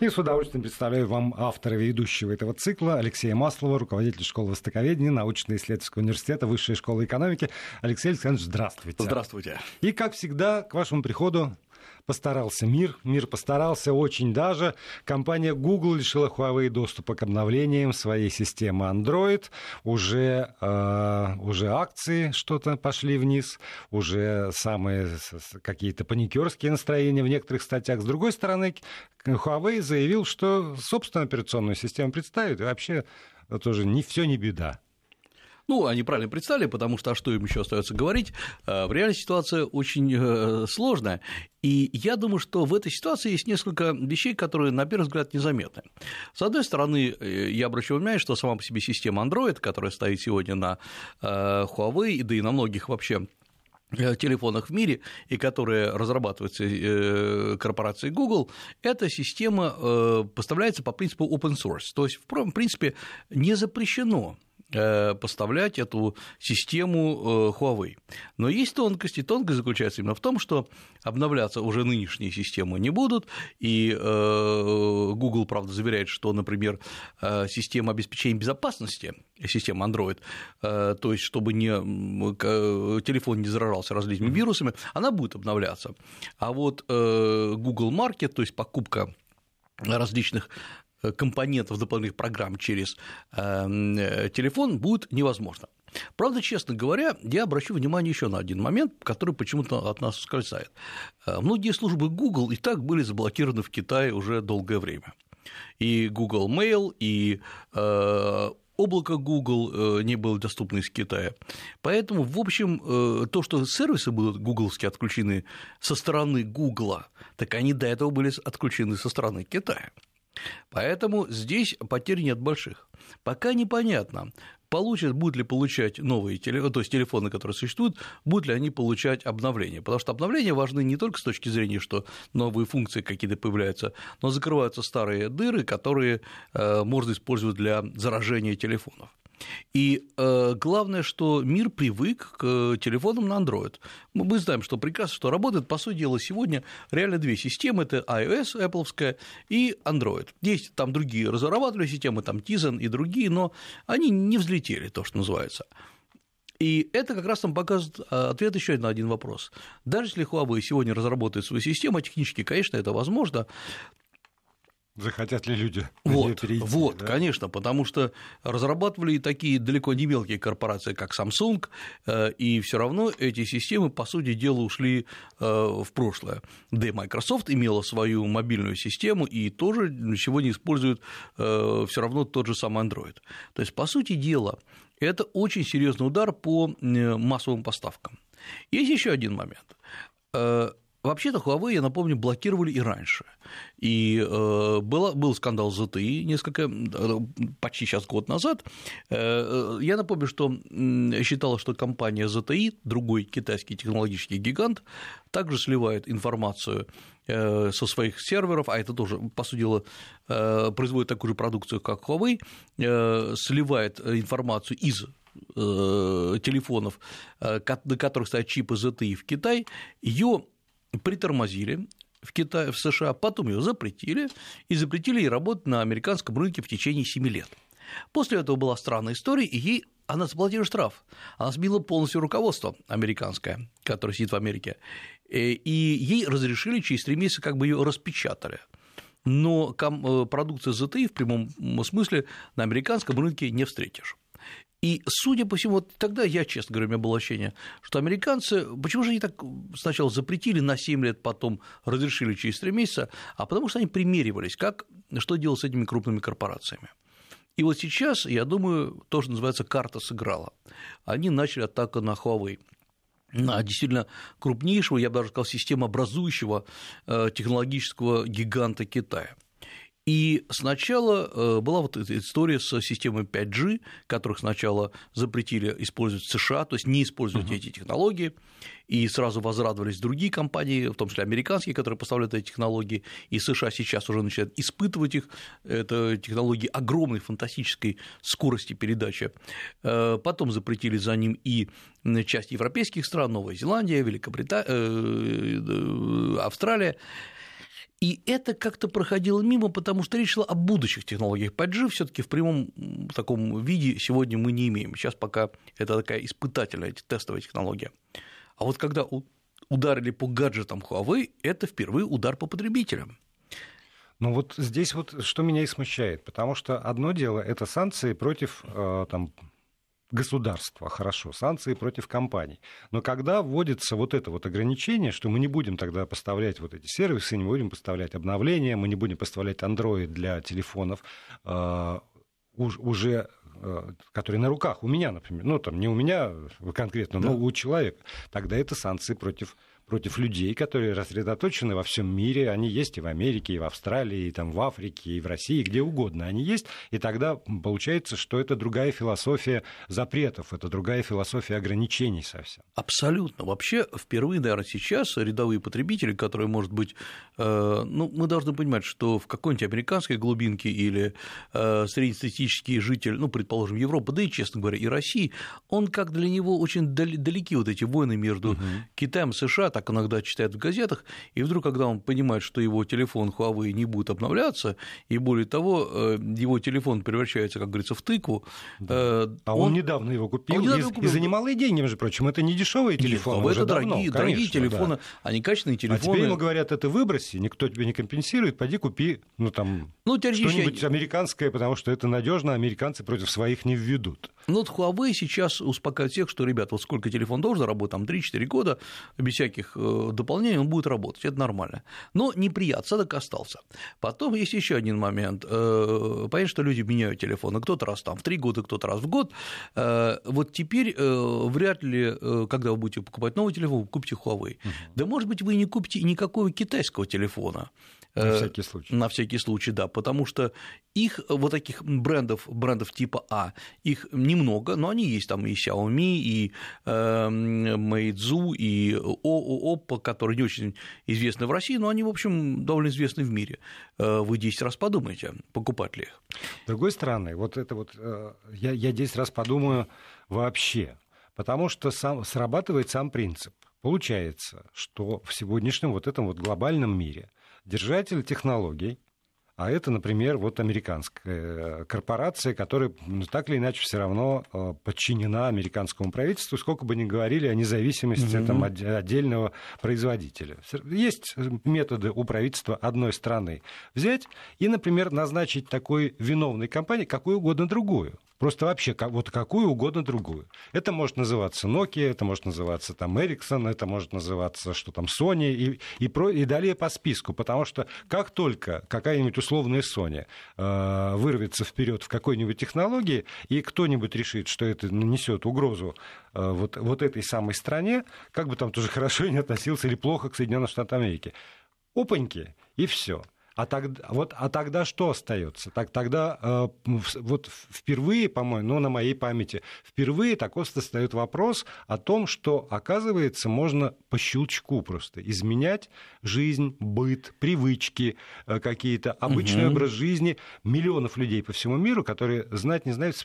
И с удовольствием представляю вам автора ведущего этого цикла Алексея Маслова, руководитель школы востоковедения научно-исследовательского университета Высшей школы экономики. Алексей Александрович, здравствуйте. Здравствуйте. И, как всегда, к вашему приходу постарался мир, мир постарался очень даже. Компания Google лишила Huawei доступа к обновлениям своей системы Android. Уже, э, уже акции что-то пошли вниз, уже самые какие-то паникерские настроения в некоторых статьях. С другой стороны, Huawei заявил, что собственную операционную систему представит, и вообще тоже не все не беда. Ну, они правильно представили, потому что а что им еще остается говорить? Э, в реальной ситуация очень э, сложная. И я думаю, что в этой ситуации есть несколько вещей, которые, на первый взгляд, незаметны. С одной стороны, э, я обращаю внимание, что сама по себе система Android, которая стоит сегодня на Huawei, да и на многих вообще телефонах в мире и которые разрабатываются корпорацией Google, эта система поставляется по принципу open source. То есть, в принципе, не запрещено поставлять эту систему э, Huawei. Но есть тонкости. Тонкость заключается именно в том, что обновляться уже нынешние системы не будут, и э, Google, правда, заверяет, что, например, система обеспечения безопасности, система Android, то есть чтобы не, телефон не заражался различными вирусами, она будет обновляться. А вот Google Market, то есть покупка различных компонентов дополнительных программ через эм, э, телефон будет невозможно. Правда, честно говоря, я обращу внимание еще на один момент, который почему-то от нас ускользает. Э, многие службы Google и так были заблокированы в Китае уже долгое время. И Google Mail, и э, облако Google не было доступно из Китая. Поэтому, в общем, то, что сервисы будут гугловские отключены со стороны Гугла, так они до этого были отключены со стороны Китая. Поэтому здесь потерь нет больших. Пока непонятно, получат, будут ли получать новые телефоны, то есть телефоны, которые существуют, будут ли они получать обновления. Потому что обновления важны не только с точки зрения, что новые функции какие-то появляются, но закрываются старые дыры, которые э, можно использовать для заражения телефонов. И э, главное, что мир привык к телефонам на Android. Мы знаем, что прекрасно, что работает, по сути дела, сегодня реально две системы, это iOS, Apple и Android. Есть там другие разрабатывали системы, там Tizen и другие, но они не взлетели, то, что называется. И это как раз нам показывает э, ответ еще на один вопрос. Даже если Huawei сегодня разработает свою систему, технически, конечно, это возможно, Захотят ли люди вот, перейти? Вот, да? конечно, потому что разрабатывали такие далеко не мелкие корпорации, как Samsung, э, и все равно эти системы, по сути дела, ушли э, в прошлое. Да и Microsoft имела свою мобильную систему и тоже сегодня использует э, все равно тот же самый Android. То есть, по сути дела, это очень серьезный удар по массовым поставкам. Есть еще один момент Вообще-то Huawei, я напомню, блокировали и раньше. И э, было, был скандал с ZTE несколько, э, почти сейчас год назад. Э, я напомню, что считала, что компания ZTE, другой китайский технологический гигант, также сливает информацию со своих серверов, а это тоже, по сути дела, производит такую же продукцию, как Huawei, сливает информацию из телефонов, на которых стоят чипы ZTE в Китай, ее притормозили в Китае, в США, потом ее запретили, и запретили ей работать на американском рынке в течение 7 лет. После этого была странная история, и ей она заплатила штраф. Она сбила полностью руководство американское, которое сидит в Америке, э, и ей разрешили через три месяца как бы ее распечатали. Но э, продукция ZTE в прямом смысле на американском рынке не встретишь. И, судя по всему, вот тогда я, честно говоря, у меня было ощущение, что американцы, почему же они так сначала запретили на 7 лет, потом разрешили через 3 месяца, а потому что они примеривались, как, что делать с этими крупными корпорациями. И вот сейчас, я думаю, то, что называется, карта сыграла. Они начали атаку на Huawei на действительно крупнейшего, я бы даже сказал, системообразующего э, технологического гиганта Китая. И сначала э, была вот эта история с системой 5G, которых сначала запретили использовать в США, то есть не использовать uh-huh. эти технологии, и сразу возрадовались другие компании, в том числе американские, которые поставляют эти технологии, и США сейчас уже начинают испытывать их, это технологии огромной фантастической скорости передачи. Э, потом запретили за ним и часть европейских стран, Новая Зеландия, Великобритания, э, Австралия. И это как-то проходило мимо, потому что речь шла о будущих технологиях. 5G все таки в прямом таком виде сегодня мы не имеем. Сейчас пока это такая испытательная, тестовая технология. А вот когда ударили по гаджетам Huawei, это впервые удар по потребителям. Ну вот здесь вот что меня и смущает, потому что одно дело это санкции против э, там, государства, хорошо, санкции против компаний. Но когда вводится вот это вот ограничение, что мы не будем тогда поставлять вот эти сервисы, не будем поставлять обновления, мы не будем поставлять Android для телефонов, э, уже э, которые на руках у меня, например, ну там не у меня конкретно, да. но у человека, тогда это санкции против против людей, которые рассредоточены во всем мире. Они есть и в Америке, и в Австралии, и там в Африке, и в России, где угодно они есть. И тогда получается, что это другая философия запретов, это другая философия ограничений совсем. Абсолютно. Вообще, впервые, наверное, сейчас рядовые потребители, которые, может быть, э, ну, мы должны понимать, что в какой-нибудь американской глубинке или э, среднестатистический житель, ну, предположим, Европы, да и, честно говоря, и России, он как для него очень далеки вот эти войны между угу. Китаем и США, так иногда читает в газетах, и вдруг, когда он понимает, что его телефон Huawei не будет обновляться, и более того, э, его телефон превращается, как говорится, в тыкву. Да. Э, а он, он недавно его купил, он недавно и, купил. и за немалые деньги, между прочим. Это не дешевые телефоны. Нет, это дорогие, давно, дорогие конечно, телефоны, да. они качественные телефоны. А теперь ему говорят, это выброси, никто тебе не компенсирует, пойди купи, ну там, ну, что-нибудь американское, потому что это надежно, американцы против своих не введут. Ну, вот Huawei сейчас успокаивает всех, что, ребят, вот сколько телефон должен работать, там 3-4 года, без всяких э, дополнений он будет работать, это нормально. Но неприятно, осадок остался. Потом есть еще один момент. Э, понятно, что люди меняют телефоны, кто-то раз там в 3 года, кто-то раз в год. Э, вот теперь вряд ли, когда вы будете покупать новый телефон, вы купите Huawei. Угу. Да, может быть, вы не купите никакого китайского телефона. На э, всякий случай. На всякий случай, да, потому что их вот таких брендов, брендов типа А, их немного, но они есть там и Xiaomi, и э, Meizu, и Oppo, которые не очень известны в России, но они, в общем, довольно известны в мире. Э, вы 10 раз подумайте, покупать ли их. С другой стороны, вот это вот, я, я 10 раз подумаю вообще, потому что сам, срабатывает сам принцип. Получается, что в сегодняшнем вот этом вот глобальном мире – держатель технологий, а это, например, вот американская корпорация, которая ну, так или иначе все равно э, подчинена американскому правительству, сколько бы ни говорили о независимости mm-hmm. там, отдельного производителя. Есть методы у правительства одной страны взять и, например, назначить такой виновной компании какую угодно другую. Просто вообще вот какую угодно другую. Это может называться Nokia, это может называться там Ericsson, это может называться что там Sony и, и, про, и далее по списку. Потому что как только какая-нибудь условная Sony э, вырвется вперед в какой-нибудь технологии, и кто-нибудь решит, что это нанесет угрозу э, вот, вот этой самой стране, как бы там тоже хорошо не относился или плохо к Соединенным Штатам Америки, опаньки, и все. А тогда, вот, а тогда что остается? Так, тогда э, вот впервые, по-моему, ну, на моей памяти, впервые такой встает вопрос о том, что, оказывается, можно по щелчку просто изменять жизнь, быт, привычки э, какие-то, обычный угу. образ жизни миллионов людей по всему миру, которые знать не знают,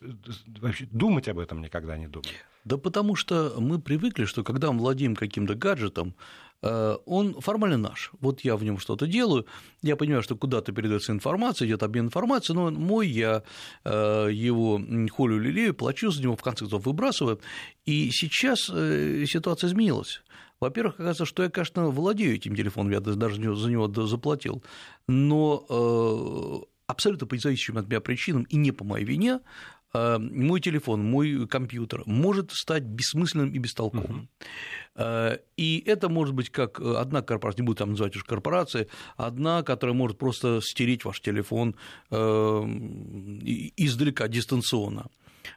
вообще думать об этом никогда не думают. Да потому что мы привыкли, что когда мы владеем каким-то гаджетом, он формально наш. Вот я в нем что-то делаю, я понимаю, что куда-то передается информация, идет обмен информацией, но он мой, я э, его холю лелею, плачу за него, в конце концов выбрасываю. И сейчас э, ситуация изменилась. Во-первых, оказывается, что я, конечно, владею этим телефоном, я даже за него заплатил, но абсолютно по независимым от меня причинам и не по моей вине Э, мой телефон, мой компьютер может стать бессмысленным и бестолковым. Uh-huh. И это может быть как одна корпорация, не буду там называть уж корпорации, одна, которая может просто стереть ваш телефон э, издалека, дистанционно.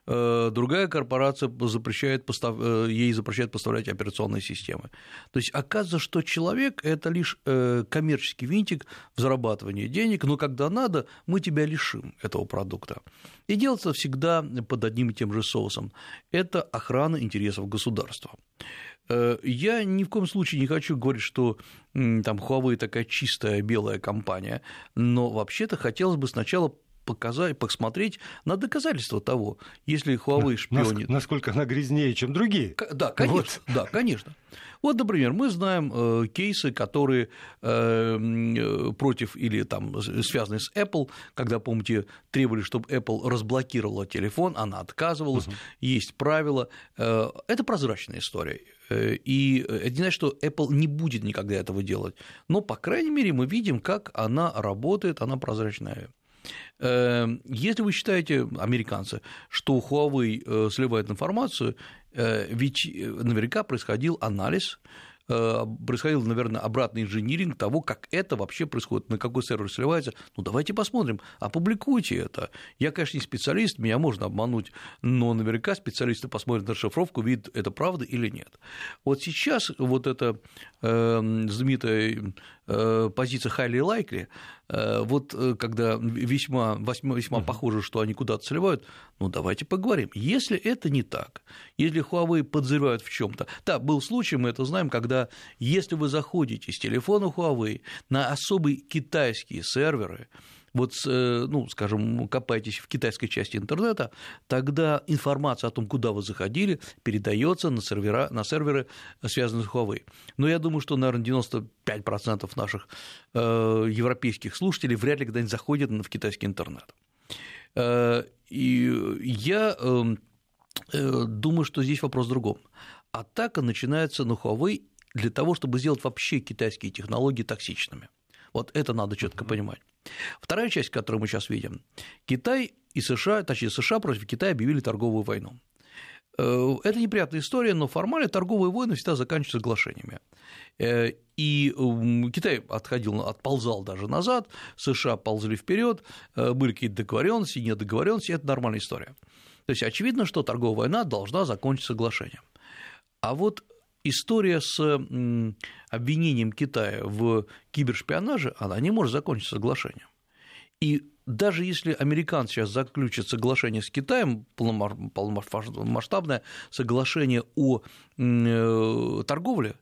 Э, другая корпорация запрещает. Э, ей запрещает поставлять операционные системы. То есть оказывается, что человек – это лишь э, коммерческий винтик в зарабатывании денег, но когда надо, мы тебя лишим этого продукта. И делается всегда под одним и тем же соусом – это охрана интересов государства. Я ни в коем случае не хочу говорить, что там Huawei такая чистая белая компания, но вообще-то хотелось бы сначала показать, посмотреть на доказательства того, если Huawei шпионит. Насколько она грязнее, чем другие. Да, конечно. Вот. Да, конечно. Вот, например, мы знаем э, кейсы, которые э, против или там связаны с Apple, когда, помните, требовали, чтобы Apple разблокировала телефон, она отказывалась, угу. есть правила. Э, это прозрачная история. Э, и это не значит, что Apple не будет никогда этого делать. Но, по крайней мере, мы видим, как она работает, она прозрачная. Э, если вы считаете, американцы, что Huawei э, сливает информацию, э, ведь наверняка происходил анализ Э, происходил, наверное, обратный инжиниринг того, как это вообще происходит, на какой сервер сливается. Ну, давайте посмотрим, опубликуйте это. Я, конечно, не специалист, меня можно обмануть, но наверняка специалисты посмотрят на шифровку, видят, это правда или нет. Вот сейчас вот эта э, знаменитая э, позиция highly likely, э, вот э, когда весьма, весьма, весьма похоже, что они куда-то сливают, ну давайте поговорим. Если это не так, если Huawei подозревают в чем то да, был случай, мы это знаем, когда если вы заходите с телефона Huawei на особые китайские серверы, вот, э, ну, скажем, копаетесь в китайской части интернета, тогда информация о том, куда вы заходили, передается на, сервера, на серверы, связанные с Huawei. Но я думаю, что, наверное, 95% наших э, европейских слушателей вряд ли когда-нибудь заходят в китайский интернет. Э, и я эм, думаю, что здесь вопрос в другом. Атака начинается на Huawei для того, чтобы сделать вообще китайские технологии токсичными. Вот это надо четко понимать. Вторая часть, которую мы сейчас видим, Китай и США, точнее США против Китая объявили торговую войну. Э, это неприятная история, но формально торговые войны всегда заканчиваются соглашениями. Э, и Китай отходил, отползал даже назад, США ползли вперед, э, были какие-то договоренности, не договоренности, это нормальная история. То есть очевидно, что торговая война должна закончиться соглашением. А вот история с обвинением Китая в кибершпионаже, она не может закончиться соглашением. И даже если американцы сейчас заключат соглашение с Китаем, полномасштабное соглашение о э, торговле,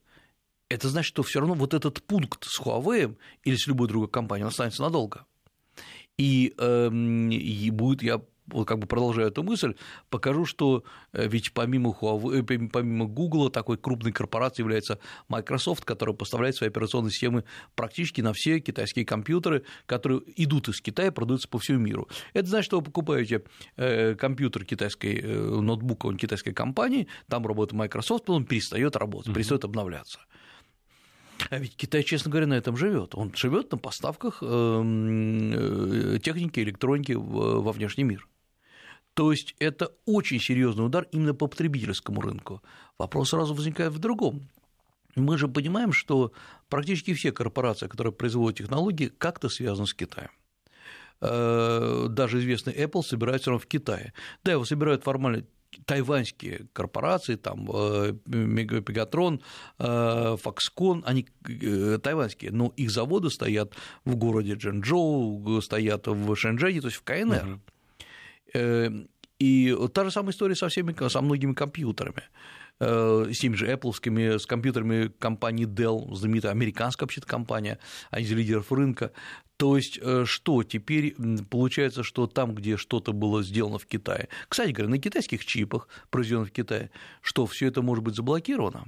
это значит, что все равно вот этот пункт с Huawei или с любой другой компанией останется надолго. И, э, и будет, я как бы продолжая эту мысль, покажу, что э, ведь помимо, Huawei, э, помимо Google такой крупной корпорацией является Microsoft, которая поставляет свои операционные системы практически на все китайские компьютеры, которые идут из Китая, продаются по всему миру. Это значит, что вы покупаете э, компьютер китайской, ноутбук китайской компании, там работает Microsoft, потом перестает работать, перестает обновляться. А ведь Китай, честно говоря, на этом живет. Он живет на поставках эм, техники, электроники во внешний мир. То есть это очень серьезный удар именно по потребительскому рынку. Вопрос сразу возникает в другом. Мы же понимаем, что практически все корпорации, которые производят технологии, как-то связаны с Китаем э, даже известный Apple собирается в Китае. Да, его собирают формально тайваньские корпорации, там э, Мегатрон, э, Foxconn, они тайваньские, но их заводы стоят в городе Джэнчжоу, стоят в Шэньчжэне, то есть в КНР. Угу. Эм, и та же самая история со всеми, со многими компьютерами э, с теми же Apple, с компьютерами компании Dell, знаменитая американская вообще компания, один из лидеров рынка. То есть, э, что теперь получается, что там, где что-то было сделано в Китае, кстати говоря, на китайских чипах, произведенных в Китае, что все это может быть заблокировано?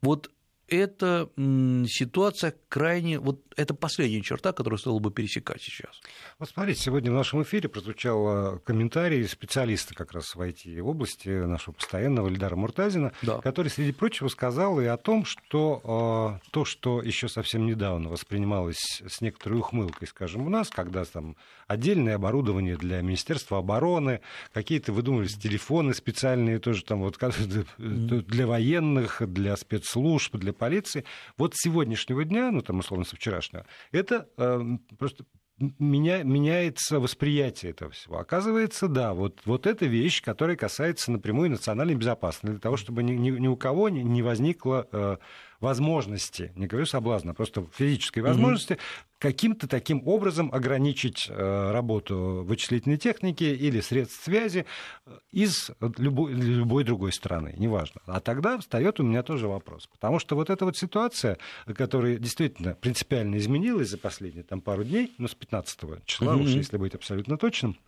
Вот эта ситуация крайне, вот это последняя черта, которую стоило бы пересекать сейчас. Вот смотрите, сегодня в нашем эфире прозвучал комментарий специалиста как раз в IT-области, нашего постоянного Эльдара Муртазина, да. который, среди прочего, сказал и о том, что э, то, что еще совсем недавно воспринималось с некоторой ухмылкой, скажем, у нас, когда там отдельное оборудование для Министерства обороны, какие-то выдумывались телефоны специальные тоже там вот для военных, для спецслужб, для полиции. Вот с сегодняшнего дня, ну там условно со вчерашнего, это э, просто меня, меняется восприятие этого всего. Оказывается, да, вот, вот эта вещь, которая касается напрямую национальной безопасности, для того, чтобы ни, ни, ни у кого не, не возникло э, возможности, не говорю соблазна, просто физической возможности каким-то таким образом ограничить э, работу вычислительной техники или средств связи э, из любой, любой другой страны, неважно. А тогда встает у меня тоже вопрос. Потому что вот эта вот ситуация, которая действительно принципиально изменилась за последние там, пару дней, ну, с 15 числа, mm-hmm. уж если быть абсолютно точным,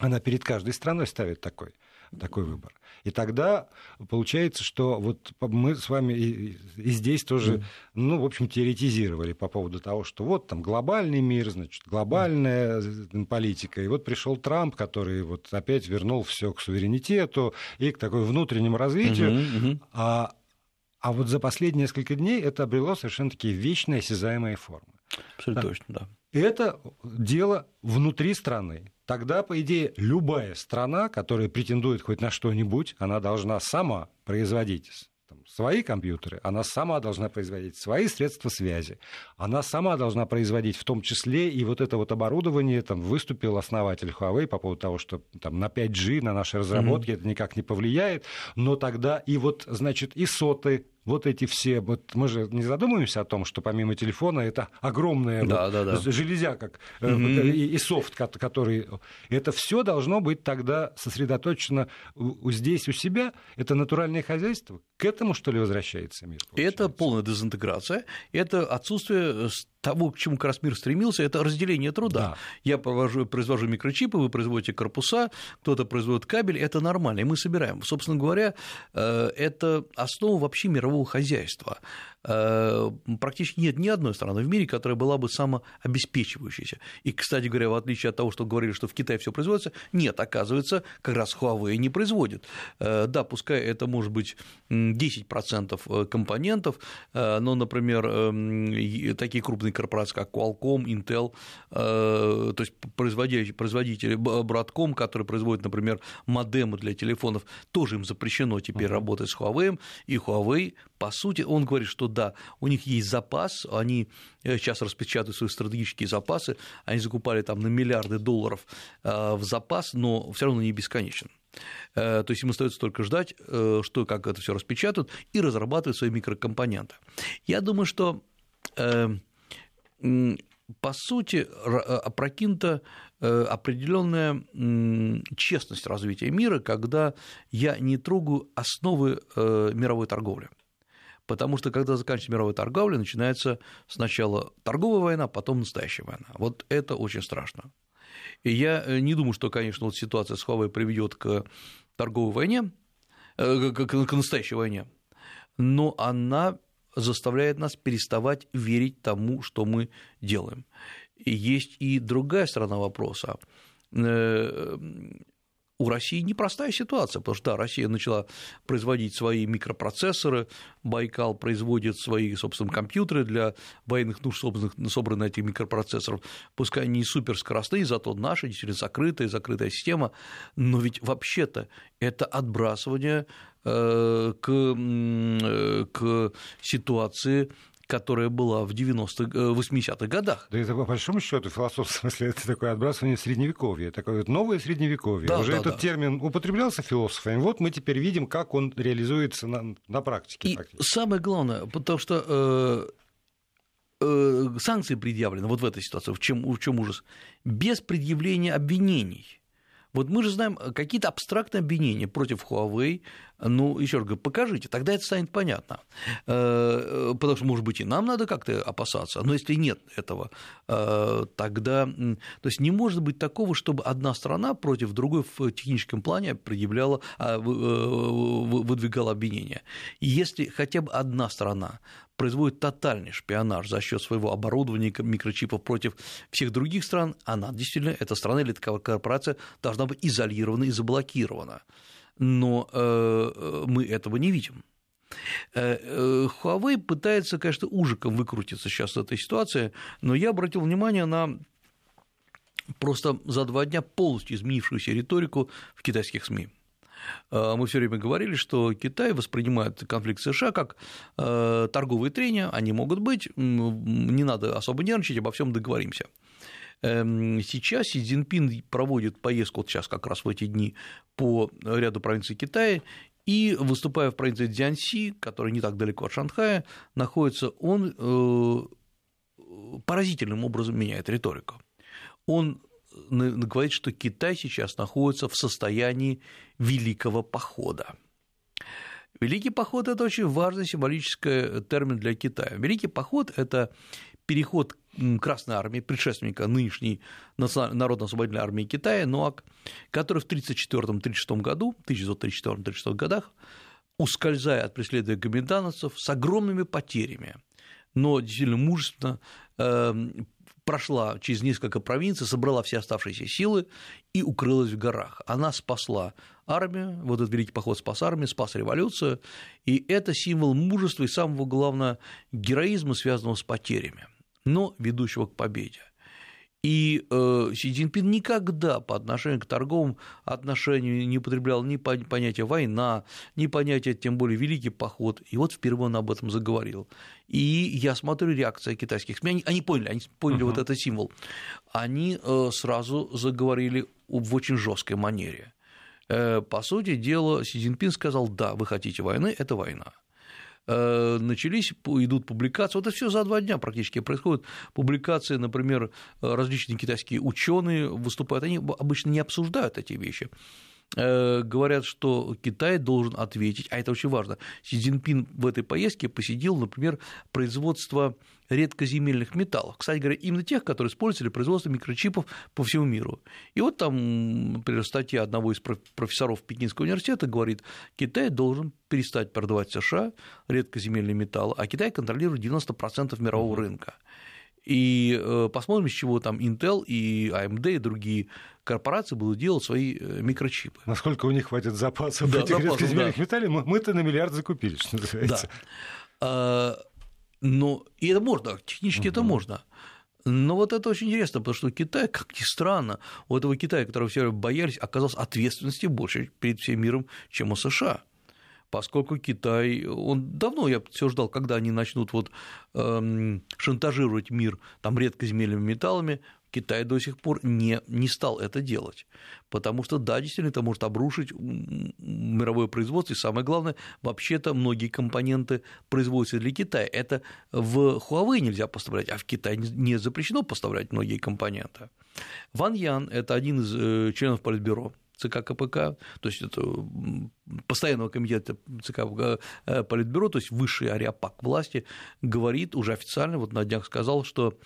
она перед каждой страной ставит такой такой выбор. И тогда получается, что вот мы с вами и, и здесь тоже, mm. ну, в общем, теоретизировали по поводу того, что вот там глобальный мир, значит, глобальная mm. политика. И вот пришел Трамп, который вот опять вернул все к суверенитету и к такой внутреннему развитию. Mm-hmm, mm-hmm. А, а вот за последние несколько дней это обрело совершенно такие вечные осязаемые формы. Абсолютно да. точно, да. Это дело внутри страны тогда, по идее, любая страна, которая претендует хоть на что-нибудь, она должна сама производить там, свои компьютеры, она сама должна производить свои средства связи, она сама должна производить в том числе и вот это вот оборудование, там выступил основатель Huawei по поводу того, что там на 5G, на наши разработки mm-hmm. это никак не повлияет, но тогда и вот, значит, и соты вот эти все, вот мы же не задумываемся о том, что помимо телефона это огромная да, вот да, да. железяка mm-hmm. и, и софт, который... Это все должно быть тогда сосредоточено здесь у себя. Это натуральное хозяйство. К этому, что ли, возвращается мир? Получается? Это полная дезинтеграция, это отсутствие того, к чему как раз мир стремился, это разделение труда. Да. Я провожу, произвожу микрочипы, вы производите корпуса, кто-то производит кабель, это нормально, и мы собираем. Собственно говоря, э, это основа вообще мирового хозяйства. Э, практически нет ни одной страны в мире, которая была бы самообеспечивающейся. И, кстати говоря, в отличие от того, что говорили, что в Китае все производится, нет, оказывается, как раз Huawei не производит. Э, да, пускай это может быть 10% э, компонентов, но, например, эм, такие крупные корпорации, как Qualcomm, Intel, то есть производители, производители Broadcom, которые производят, например, модемы для телефонов, тоже им запрещено теперь uh-huh. работать с Huawei, и Huawei, по сути, он говорит, что да, у них есть запас, они э, сейчас распечатывают свои стратегические запасы, они закупали там на миллиарды долларов э, в запас, но все равно не бесконечен. Э, то есть им остается только ждать, что как это все распечатают, и разрабатывать свои микрокомпоненты. Я думаю, что по сути, опрокинута определенная честность развития мира, когда я не трогаю основы мировой торговли. Потому что когда заканчивается мировая торговля, начинается сначала торговая война, потом настоящая война. Вот это очень страшно. И я э, не думаю, что, конечно, вот ситуация с Huawei приведет к торговой войне, э, к настоящей войне, но она заставляет нас переставать верить тому, что мы делаем. И есть и другая сторона вопроса э, у России непростая ситуация, потому что да, Россия начала производить свои микропроцессоры, Байкал производит свои, собственно, компьютеры для военных нужд, собранные на этих микропроцессоров, пускай они не суперскоростные, зато наши действительно закрытая, закрытая система, но ведь вообще-то это отбрасывание э, к, э, к ситуации которая была в 90-х, 80-х э, годах. Да это по большому счету философском смысле это такое отбрасывание средневековья, такое вот новое средневековье. Да, Уже да, этот да. термин употреблялся философами, вот мы теперь видим, как он реализуется на, на практике. И самое главное, потому что э, э, санкции предъявлены вот в этой ситуации, в чем, в чем ужас, без предъявления обвинений. Вот мы же знаем э, какие-то абстрактные обвинения против Huawei. Ну, еще раз говорю, покажите, тогда это станет понятно. Э, э, потому что, может быть, и нам надо как-то опасаться. Но если нет этого, тогда. То есть не может быть такого, чтобы одна страна против другой в техническом плане предъявляла, а, выдвигала обвинения. И если хотя бы одна страна производит тотальный шпионаж за счет своего оборудования микрочипов против всех других стран, она действительно, эта страна или такая корпорация должна быть изолирована и заблокирована. Но э, мы этого не видим. Э, э, Huawei пытается, конечно, ужиком выкрутиться сейчас в этой ситуации, но я обратил внимание на просто за два дня полностью изменившуюся риторику в китайских СМИ. Э, мы все время говорили, что Китай воспринимает конфликт США как э, торговые трения, они могут быть, не надо особо нервничать, обо всем договоримся. Эм, сейчас Си Цзиньпин проводит поездку, вот сейчас как раз в эти дни, по ряду провинций Китая, И выступая в провинции Дзянси, которая не так далеко от Шанхая, находится, он э, поразительным образом меняет риторику. Он говорит, что Китай сейчас находится в состоянии великого похода. Великий поход – это очень важный символический термин для Китая. Великий поход – это переход Красной армии, предшественника нынешней Народно-освободительной армии Китая, НОАК, который в 1934-1936 году, 1934-1936 годах, ускользая от преследования гоминдановцев с огромными потерями, но действительно мужественно эм, прошла через несколько провинций, собрала все оставшиеся силы и укрылась в горах. Она спасла армию, вот этот великий поход спас армию, спас революцию, и это символ мужества и самого главного героизма, связанного с потерями, но ведущего к победе. И э, Си Цзиньпин никогда по отношению к торговым отношениям не употреблял ни понятия война, ни понятия, тем более великий поход. И вот впервые он об этом заговорил. И я смотрю реакция китайских СМИ, они, они поняли, они поняли uh-huh. вот этот символ. Они э, сразу заговорили в очень жесткой манере. Э, по сути дела, Си Цзиньпин сказал, да, вы хотите войны, это война. Э, начались, идут публикации, вот это все за два дня практически происходит, публикации, например, различные китайские ученые выступают, они обычно не обсуждают эти вещи, э, говорят, что Китай должен ответить, а это очень важно. Си Цзиньпин в этой поездке посетил, например, производство редкоземельных металлов. Кстати говоря, именно тех, которые используются для производства микрочипов по всему миру. И вот там, например, статья одного из профессоров Пекинского университета говорит, Китай должен перестать продавать США редкоземельные металлы, а Китай контролирует 90% мирового рынка. И э, посмотрим, с чего там Intel и AMD и другие корпорации будут делать свои э, микрочипы. Насколько у них хватит запасов да, этих запасов, редкоземельных да. металлов, мы-то на миллиард закупили, что называется. Да. Но и это можно, технически угу. это можно. Но вот это очень интересно, потому что Китай, как ни странно, у этого Китая, которого все боялись, оказалось ответственности больше перед всем миром, чем у США. Поскольку Китай, он давно, я все ждал, когда они начнут вот, эм, шантажировать мир там, редкоземельными металлами, Китай до сих пор не, не стал это делать, потому что, да, действительно, это может обрушить мировое производство, и самое главное, вообще-то многие компоненты производятся для Китая. Это в Huawei нельзя поставлять, а в Китай не запрещено поставлять многие компоненты. Ван Ян – это один из э, членов Политбюро ЦК КПК, то есть это постоянного комитета ЦК э, Политбюро, то есть высший ариапак власти, говорит уже официально, вот на днях сказал, что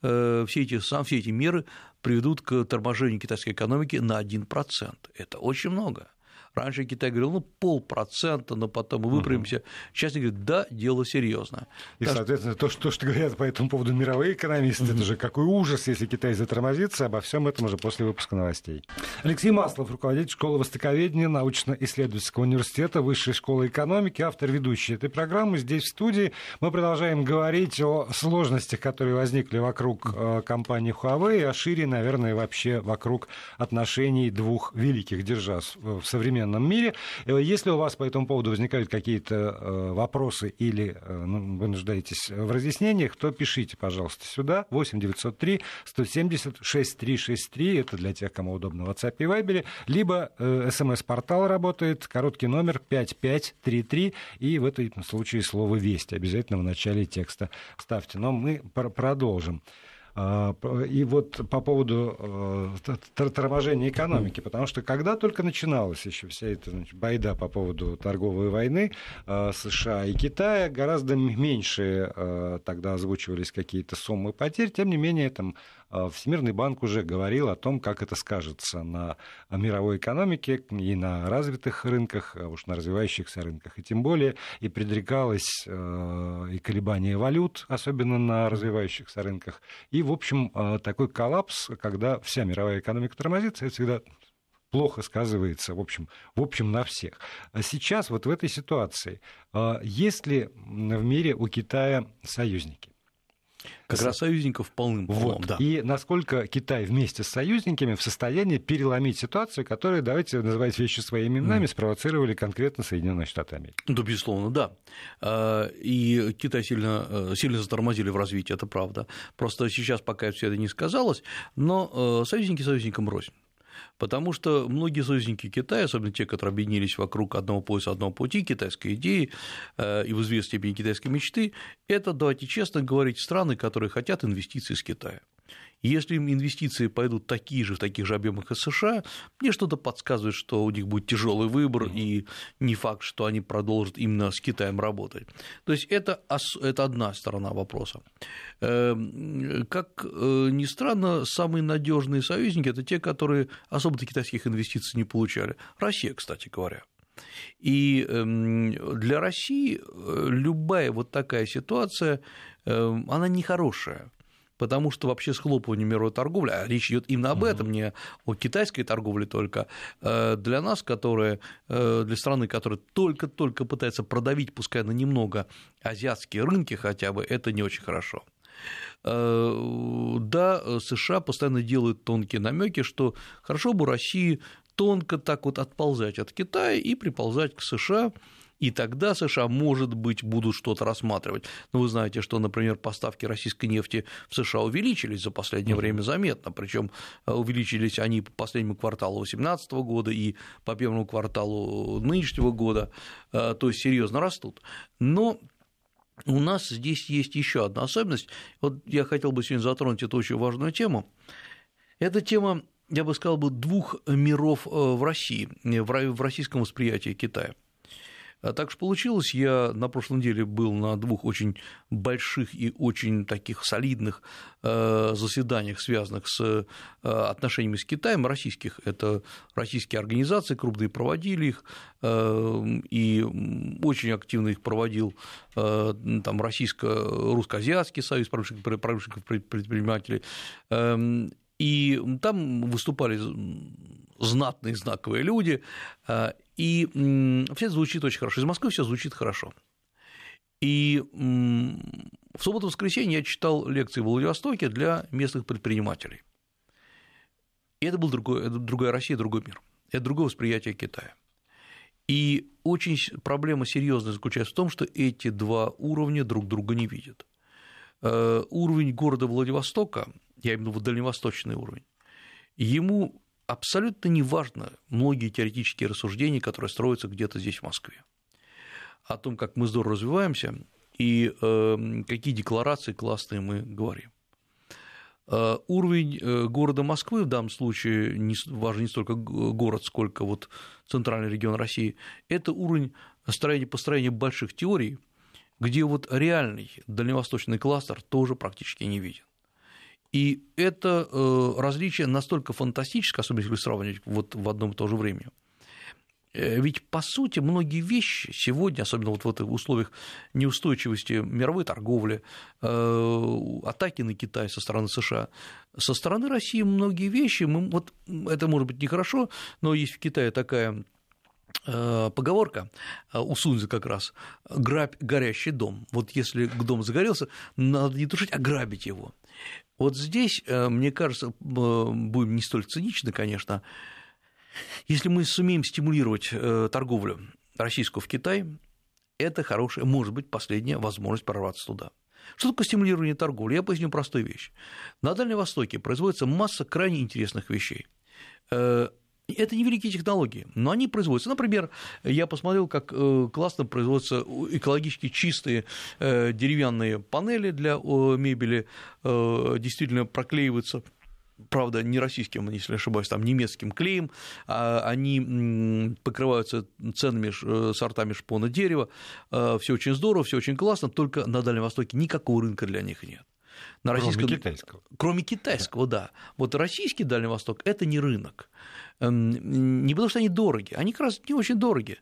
все эти, все эти меры приведут к торможению китайской экономики на 1%. Это очень много. Раньше Китай говорил, ну, полпроцента, но потом мы выправимся. Угу. Сейчас они говорят, да, дело серьезно. И, так соответственно, то что, то, что говорят по этому поводу мировые экономисты, угу. это же какой ужас, если Китай затормозится, обо всем этом уже после выпуска новостей. Алексей Маслов, руководитель школы востоковедения научно-исследовательского университета Высшей школы экономики, автор ведущей этой программы. Здесь в студии мы продолжаем говорить о сложностях, которые возникли вокруг э, компании Huawei, а шире, наверное, вообще вокруг отношений двух великих держав в современном современном мире. Э, если у вас по этому поводу возникают какие-то э, вопросы или э, ну, вы нуждаетесь в разъяснениях, то пишите, пожалуйста, сюда 8 903 170 6363. Это для тех, кому удобно в WhatsApp и Viber. Либо смс-портал работает, короткий номер 5533. И в этом случае слово «Весть» обязательно в начале текста ставьте. Но мы продолжим. А, и вот по поводу э, торможения экономики, потому что когда только начиналась еще вся эта значит, байда по поводу торговой войны э, США и Китая, гораздо меньше э, тогда озвучивались какие-то суммы потерь, тем не менее там Всемирный банк уже говорил о том, как это скажется на мировой экономике и на развитых рынках, а уж на развивающихся рынках, и тем более и предрекалось а, и колебания валют, особенно на развивающихся рынках, и, в общем, такой коллапс, когда вся мировая экономика тормозится, это всегда плохо сказывается, в общем, в общем, на всех. А сейчас вот в этой ситуации есть ли в мире у Китая союзники? Как раз союзников полным вот. да. И насколько Китай вместе с союзниками в состоянии переломить ситуацию, которая, давайте называть вещи своими именами, mm. спровоцировали конкретно Соединенные Штаты Америки. Да, безусловно, да. А, и Китай сильно, э, сильно затормозили в развитии, это правда. Просто сейчас пока все это не сказалось, но э, союзники союзникам рознь. Потому что многие союзники Китая, особенно те, которые объединились вокруг одного пояса, одного пути, китайской идеи э, и в известной степени китайской мечты, это, давайте честно говорить, страны, которые хотят инвестиций из Китая. Если им инвестиции пойдут такие же, в таких же объемах из США, мне что-то подсказывает, что у них будет тяжелый выбор, и не факт, что они продолжат именно с Китаем работать. То есть это, это одна сторона вопроса. Эм, как э, ни странно, самые надежные союзники это те, которые особо-то китайских инвестиций не получали. Россия, кстати говоря. И эм, для России э, любая вот такая ситуация, эм, она нехорошая потому что вообще схлопывание мировой торговли, а речь идет именно об этом, не о китайской торговле только, э, для нас, которые, э, для страны, которая только-только пытается продавить, пускай на немного, азиатские рынки хотя бы, это не очень хорошо. Э, да, США постоянно делают тонкие намеки, что хорошо бы России тонко так вот отползать от Китая и приползать к США, и тогда США, может быть, будут что-то рассматривать. Но вы знаете, что, например, поставки российской нефти в США увеличились за последнее время заметно, причем э, увеличились они по последнему кварталу 2018 года и по первому кварталу нынешнего года, э, то есть серьезно растут. Но у нас здесь есть еще одна особенность. Вот я хотел бы сегодня затронуть эту очень важную тему. Эта тема, я бы сказал, бы двух миров э, в России, в российском восприятии Китая. А так что получилось, я на прошлой неделе был на двух очень больших и очень таких солидных э, заседаниях, связанных с э, отношениями с Китаем, российских, это российские организации крупные проводили их, э, и очень активно их проводил там российско-русско-азиатский союз промышленников предпринимателей, эм, и там выступали знатные, знаковые люди, и все звучит очень хорошо. Из Москвы все звучит хорошо. И в субботу-воскресенье я читал лекции в Владивостоке для местных предпринимателей. И это был другой, это другая Россия, другой мир. Это другое восприятие Китая. И очень проблема серьезная заключается в том, что эти два уровня друг друга не видят. Э, уровень города Владивостока, я имею в виду дальневосточный уровень, ему абсолютно неважно многие теоретические рассуждения, которые строятся где-то здесь, в Москве, о том, как мы здорово развиваемся и э, какие декларации классные мы говорим. Э, уровень э, города Москвы в данном случае не, важен не столько город, сколько вот центральный регион России, это уровень строения, построения больших теорий, где вот реальный дальневосточный кластер тоже практически не виден. И это э, различие настолько фантастическое, особенно если сравнивать вот в одном и то же время. Э, ведь, по сути, многие вещи сегодня, особенно вот в этих условиях неустойчивости мировой торговли, э, атаки на Китай со стороны США, со стороны России многие вещи, мы, вот это может быть нехорошо, но есть в Китае такая поговорка у Сунза как раз «грабь горящий дом». Вот если дом загорелся, надо не тушить, а грабить его. Вот здесь, э, мне кажется, э, будем не столь циничны, конечно, если мы сумеем стимулировать э, торговлю российскую в Китай, это хорошая, может быть, последняя возможность прорваться туда. Что такое стимулирование торговли? Я поясню простую вещь. На Дальнем Востоке производится масса крайне интересных вещей. Это невеликие технологии, но они производятся. Например, я посмотрел, как э, классно производятся экологически чистые э, деревянные панели для мебели, э, действительно проклеиваются правда, не российским, если не ошибаюсь, там немецким клеем, а они покрываются ценными сортами шпона дерева, все очень здорово, все очень классно, только на Дальнем Востоке никакого рынка для них нет. На российском... Кроме китайского. Кроме китайского, да. да. Вот российский Дальний Восток – это не рынок. Эм, не потому что они дороги, они как раз не очень дороги.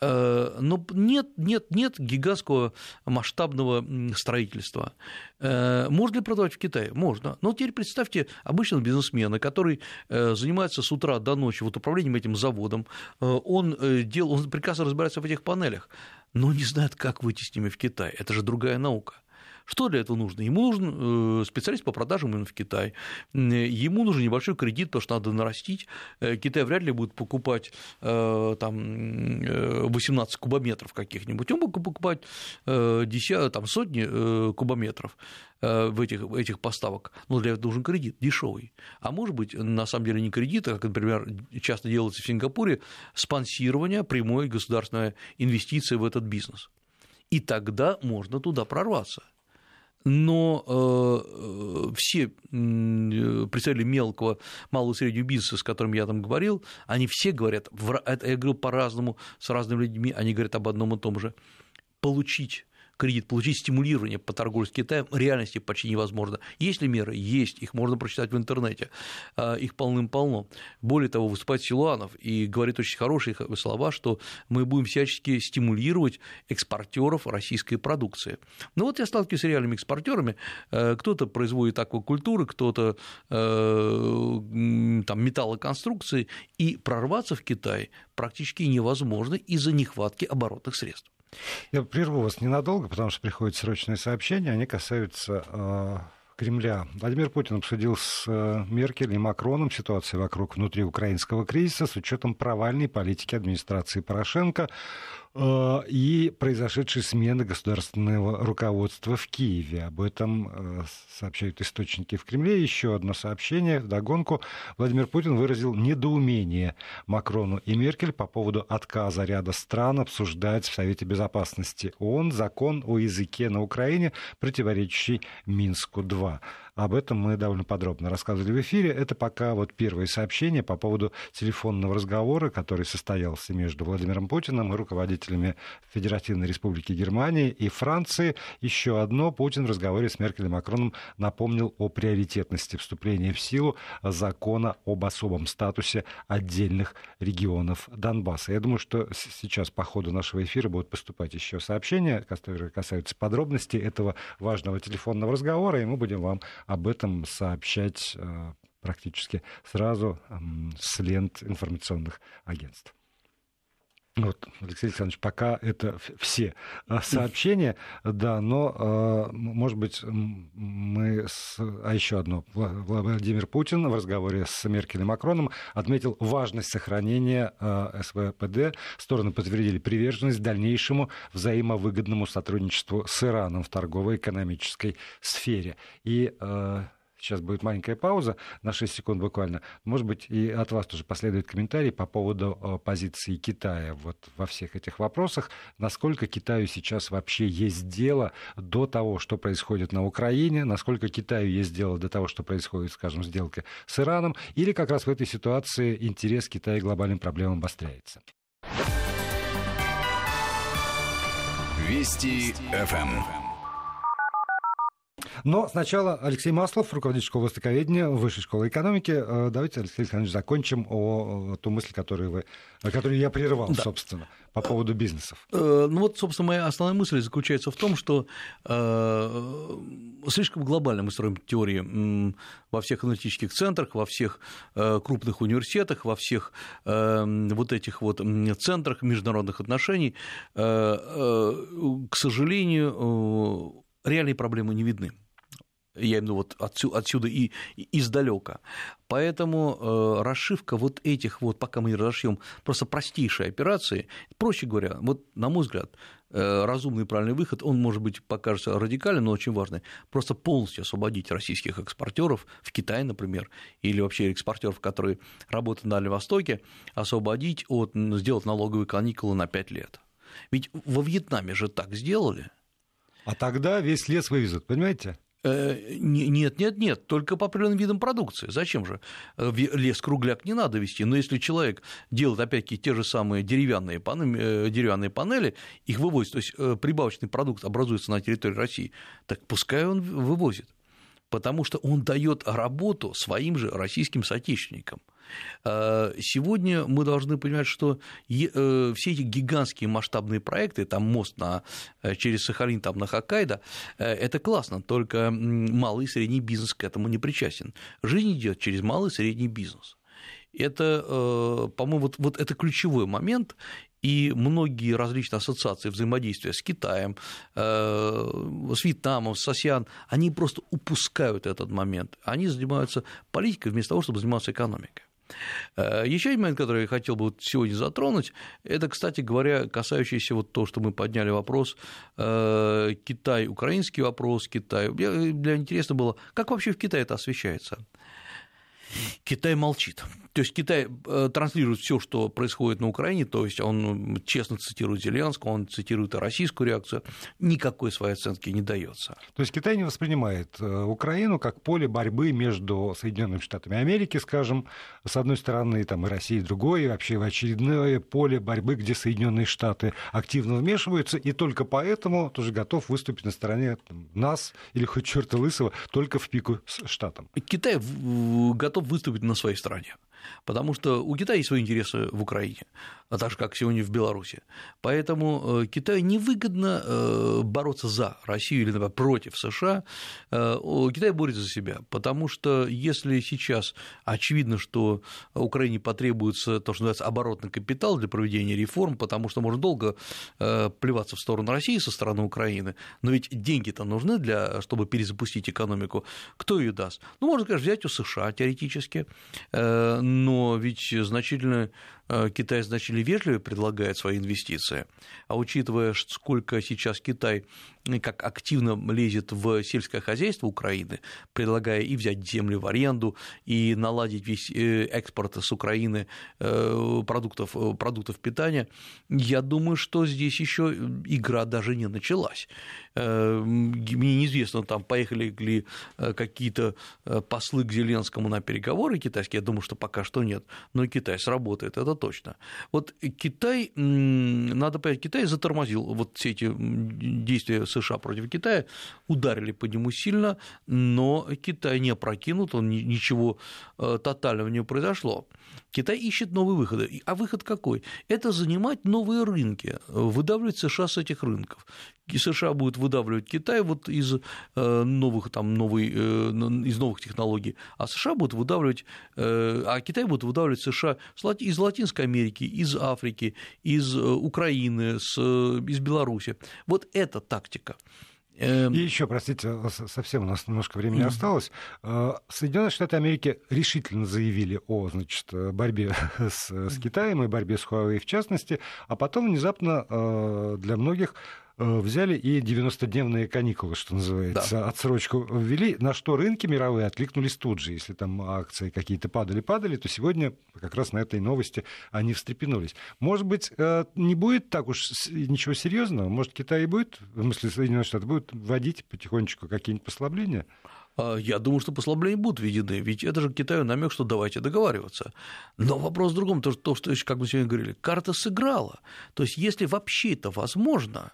Э, но нет, нет, нет гигантского масштабного строительства. Э, можно ли продавать в Китае? Можно. Но теперь представьте обычного бизнесмена, который э, занимается с утра до ночи вот управлением этим заводом, он, дел, он прекрасно разбирается в этих панелях, но не знает, как выйти с ними в Китай. Это же другая наука. Что для этого нужно? Ему нужен э, специалист по продажам именно в Китай. Ему нужен небольшой кредит, потому что надо нарастить. Э, Китай вряд ли будет покупать э, там, 18 кубометров каких-нибудь. Он будет покупать 10, там, сотни кубометров в этих, этих поставок, но для этого нужен кредит дешевый. А может быть, на самом деле не кредит, а, как, например, часто делается в Сингапуре, спонсирование прямой государственной инвестиции в этот бизнес. И тогда можно туда прорваться но э, все представители мелкого, малого и среднего бизнеса, с которыми я там говорил, они все говорят, это я говорю по-разному, с разными людьми, они говорят об одном и том же, получить кредит, получить стимулирование по торговле с Китаем в реальности почти невозможно. Есть ли меры? Есть, их можно прочитать в интернете, а, их полным-полно. Более того, выступает Силуанов и говорит очень хорошие слова, что мы будем всячески стимулировать экспортеров российской продукции. Ну вот я сталкиваюсь с реальными экспортерами, э, кто-то производит аквакультуры, кто-то э, там металлоконструкции, и прорваться в Китай практически невозможно из-за нехватки оборотных средств. Я прерву вас ненадолго, потому что приходят срочные сообщения, они касаются э, Кремля. Владимир Путин обсудил с э, Меркель и Макроном ситуацию вокруг внутриукраинского кризиса с учетом провальной политики администрации Порошенко. Э, и произошедшей смены государственного руководства в Киеве. Об этом э, сообщают источники в Кремле. Еще одно сообщение. В догонку Владимир Путин выразил недоумение Макрону и Меркель по поводу отказа ряда стран обсуждать в Совете Безопасности ООН закон о языке на Украине, противоречащий Минску-2. Об этом мы довольно подробно рассказывали в эфире. Это пока вот первые сообщения по поводу телефонного разговора, который состоялся между Владимиром Путиным и руководителями Федеративной Республики Германии и Франции. Еще одно. Путин в разговоре с Меркель и Макроном напомнил о приоритетности вступления в силу закона об особом статусе отдельных регионов Донбасса. Я думаю, что сейчас по ходу нашего эфира будут поступать еще сообщения, которые касаются подробностей этого важного телефонного разговора, и мы будем вам об этом сообщать э, практически сразу с лент информационных агентств. Вот, Алексей Александрович, пока это все э, сообщения, да, но, э, может быть, мы... С... А еще одно. Владимир Путин в разговоре с Меркель и Макроном отметил важность сохранения СВПД. Стороны подтвердили приверженность дальнейшему взаимовыгодному сотрудничеству с Ираном в торгово-экономической сфере. И Сейчас будет маленькая пауза на 6 секунд буквально. Может быть, и от вас тоже последует комментарий по поводу э, позиции Китая вот во всех этих вопросах. Насколько Китаю сейчас вообще есть дело до того, что происходит на Украине, насколько Китаю есть дело до того, что происходит, скажем, сделка с Ираном, или как раз в этой ситуации интерес Китая к глобальным проблемам обостряется. Вести ФМ. Но сначала Алексей Маслов, руководитель школы востоковедения, Высшей школы экономики. Э, давайте, Алексей Александрович, закончим о, о ту мысль, которую, вы, которую я прерывал, да. собственно, по поводу бизнесов. Э, ну вот, собственно, моя основная мысль заключается в том, что э, слишком глобально мы строим теории во всех аналитических центрах, во всех э, крупных университетах, во всех э, вот этих вот центрах международных отношений. Э, э, к сожалению, реальные проблемы не видны. Я имею в виду вот отсюда, отсюда и, издалека. Поэтому э, расшивка вот этих вот, пока мы не разошьем, просто простейшие операции, проще говоря, вот на мой взгляд, э, разумный и правильный выход, он, может быть, покажется радикальным, но очень важный, просто полностью освободить российских экспортеров в Китай, например, или вообще экспортеров, которые работают на Дальнем Востоке, освободить от, сделать налоговые каникулы на 5 лет. Ведь во Вьетнаме же так сделали – а тогда весь лес вывезут, понимаете? Э, нет, нет, нет, только по определенным видам продукции. Зачем же? Э, лес кругляк не надо вести, но если человек делает, опять-таки, те же самые деревянные панели, э, деревянные панели, их вывозит, то есть прибавочный продукт образуется на территории России, так пускай он вывозит, потому что он дает работу своим же российским соотечественникам. Э, сегодня мы должны понимать, что э, все эти гигантские масштабные проекты, там мост на, э, через Сахалин там, на Хоккайдо, это классно, только малый и средний бизнес к этому не причастен. Жизнь идет через малый и средний бизнес. Это, по-моему, вот, вот это ключевой момент, И многие различные ассоциации взаимодействия с Китаем, с Вьетнамом, с АСИАН, они просто упускают этот момент. Они занимаются политикой вместо того, чтобы заниматься экономикой. Э, Еще один момент, который я хотел бы сегодня затронуть, это, кстати говоря, касающийся вот того, что мы подняли вопрос э, Китай, украинский вопрос Китай. Для интересно было, как вообще в Китае это освещается. Китай молчит. То есть Китай э, транслирует все, что происходит на Украине, то есть он честно цитирует Зеленского, он цитирует и российскую реакцию, никакой своей оценки не дается. То есть Китай не воспринимает э, Украину как поле борьбы между Соединенными Штатами Америки, скажем, с одной стороны, там, и Россией, с другой, и вообще в очередное поле борьбы, где Соединенные Штаты активно вмешиваются, и только поэтому тоже готов выступить на стороне там, нас или хоть черта лысого только в пику с Штатом. Китай готов выступить на своей стороне. Потому что у Китая есть свои интересы в Украине, а так же, как сегодня в Беларуси. Поэтому э, Китаю невыгодно э, бороться за Россию или, например, против США. Э, Китай борется за себя, потому что если сейчас очевидно, что Украине потребуется то, что называется оборотный капитал для проведения реформ, потому что можно долго плеваться в сторону России со стороны Украины, но ведь деньги-то нужны, для, чтобы перезапустить экономику. Кто ее даст? Ну, можно, конечно, взять у США теоретически, но ведь значительно Э, Китай значительно вежливее предлагает свои инвестиции, а учитывая, сколько сейчас Китай как активно лезет в сельское хозяйство Украины, предлагая и взять землю в аренду, и наладить весь э, экспорт с Украины э, продуктов, продуктов питания, я думаю, что здесь еще игра даже не началась. Мне неизвестно, там поехали ли какие-то послы к Зеленскому на переговоры китайские, я думаю, что пока что нет, но Китай сработает, это точно. Вот Китай, надо понять, Китай затормозил вот все эти действия США против Китая, ударили по нему сильно, но Китай не опрокинут, он ничего э, тотального не произошло. Китай ищет новые выходы. А выход какой? Это занимать новые рынки, выдавливать США с этих рынков. И США будет выдавливать Китай вот из э, новых, там, новый, э, из новых технологий, а США будут выдавливать, а Китай будет выдавливать США из Латинской Америки, из Африки, из Украины, из Беларуси. Вот эта тактика. Эм, И еще, простите, совсем у нас немножко времени mm-hmm. осталось. Э, Соединенные Штаты Америки решительно заявили о значит, борьбе с, с Китаем и борьбе с Huawei в частности, а потом внезапно э, для многих Э, взяли и 90-дневные каникулы, что называется, да. отсрочку ввели, на что рынки мировые откликнулись тут же. Если там акции какие-то падали-падали, то сегодня как раз на этой новости они встрепенулись. Может быть, э, не будет так уж ничего серьезного? Может, Китай и будет, в смысле Соединенные Штаты, будут вводить потихонечку какие-нибудь послабления? А, я думаю, что послабления будут введены, ведь это же Китаю намек, что давайте договариваться. Но вопрос в другом, то что, как мы сегодня говорили, карта сыграла. То есть, если вообще это возможно,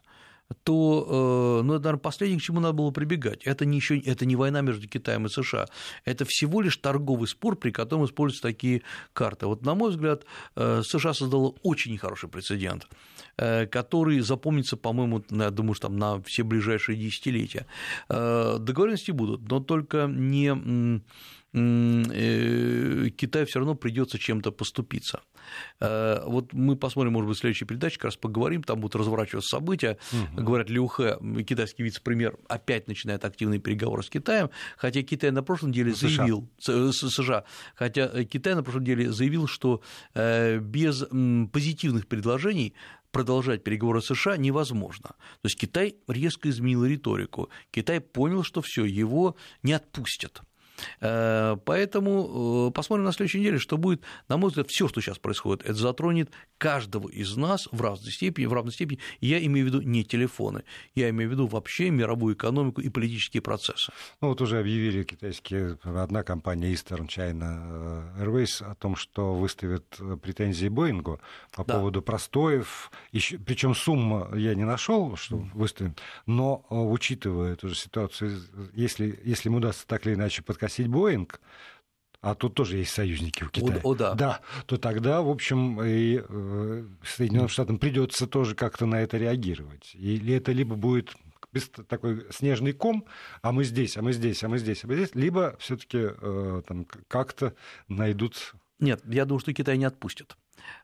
то, э, ну, это, наверное, последнее, к чему надо было прибегать. Это не, еще, это не война между Китаем и США, это всего лишь торговый спор, при котором используются такие карты. Вот, на мой взгляд, э, США создало очень нехороший прецедент, э, который запомнится, по-моему, я думаю, что там на все ближайшие десятилетия. Договоренности будут, но только не Китаю все равно придется чем-то поступиться. Э, вот мы посмотрим, может быть, в следующей передаче, как раз поговорим, там будут разворачиваться события. Угу. Говорят, Лю Хэ, китайский вице-премьер, опять начинает активные переговоры с Китаем, хотя Китай на прошлом деле заявил, США, США хотя Китай на прошлом деле заявил, что э, без позитивных предложений продолжать переговоры с США невозможно. То есть Китай резко изменил риторику. Китай понял, что все, его не отпустят. Э, поэтому э, посмотрим на следующей неделе, что будет. На мой взгляд, все, что сейчас происходит, это затронет каждого из нас в разной степени, в равной степени. Я имею в виду не телефоны, я имею в виду вообще мировую экономику и политические процессы. Ну вот уже объявили китайские, одна компания Eastern China э, Airways о том, что выставит претензии Боингу по да. поводу простоев. Причем сумма я не нашел, что выставим, но учитывая эту же ситуацию, если, если ему удастся так или иначе подкосить погасить Боинг, а тут тоже есть союзники у Китая. О, о да. Да, то тогда, в общем, и э, Соединенным Штатам придется тоже как-то на это реагировать. Или это либо будет такой снежный ком, а мы здесь, а мы здесь, а мы здесь, а мы здесь, либо все-таки э, там как-то найдут. Нет, я думаю, что Китай не отпустит.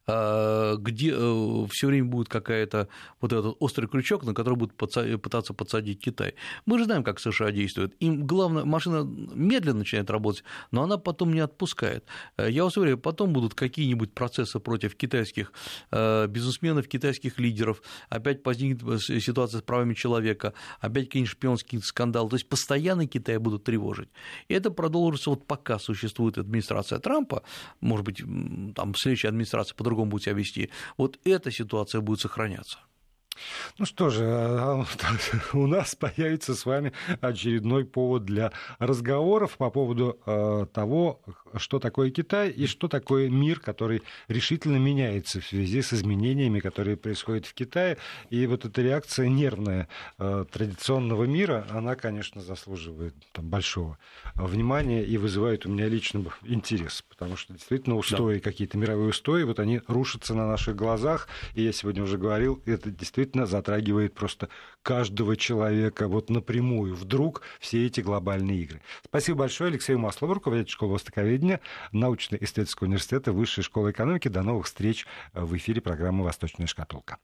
А, где э, все время будет какая-то вот этот острый крючок, на который будут пытаться подсадить Китай. Мы же знаем, как США действуют. Им главное, машина медленно начинает работать, но она потом не отпускает. Э, я вас уверяю, потом будут какие-нибудь процессы против китайских э, бизнесменов, китайских лидеров, опять возникнет ситуация с правами человека, опять какие-нибудь шпионские скандалы. То есть постоянно Китай будут тревожить. И это продолжится вот пока существует администрация Трампа, может быть, там следующая администрация по-другому по-другому будет себя вести. Вот эта ситуация будет сохраняться. Ну что же, а, у нас появится с вами очередной повод для разговоров по поводу э, того, что такое Китай и что такое мир, который решительно меняется в связи с изменениями, которые происходят в Китае. И вот эта реакция нервная э, традиционного мира, она, конечно, заслуживает там, большого внимания и вызывает у меня лично интерес, потому что действительно устои, да. какие-то мировые устои, вот они рушатся на наших глазах. И я сегодня уже говорил, это действительно затрагивает просто каждого человека вот напрямую. Вдруг все эти глобальные игры. Спасибо большое Алексею Маслову, руководитель школы востоковедения научно-исследовательского университета Высшей школы экономики. До новых встреч в эфире программы «Восточная шкатулка».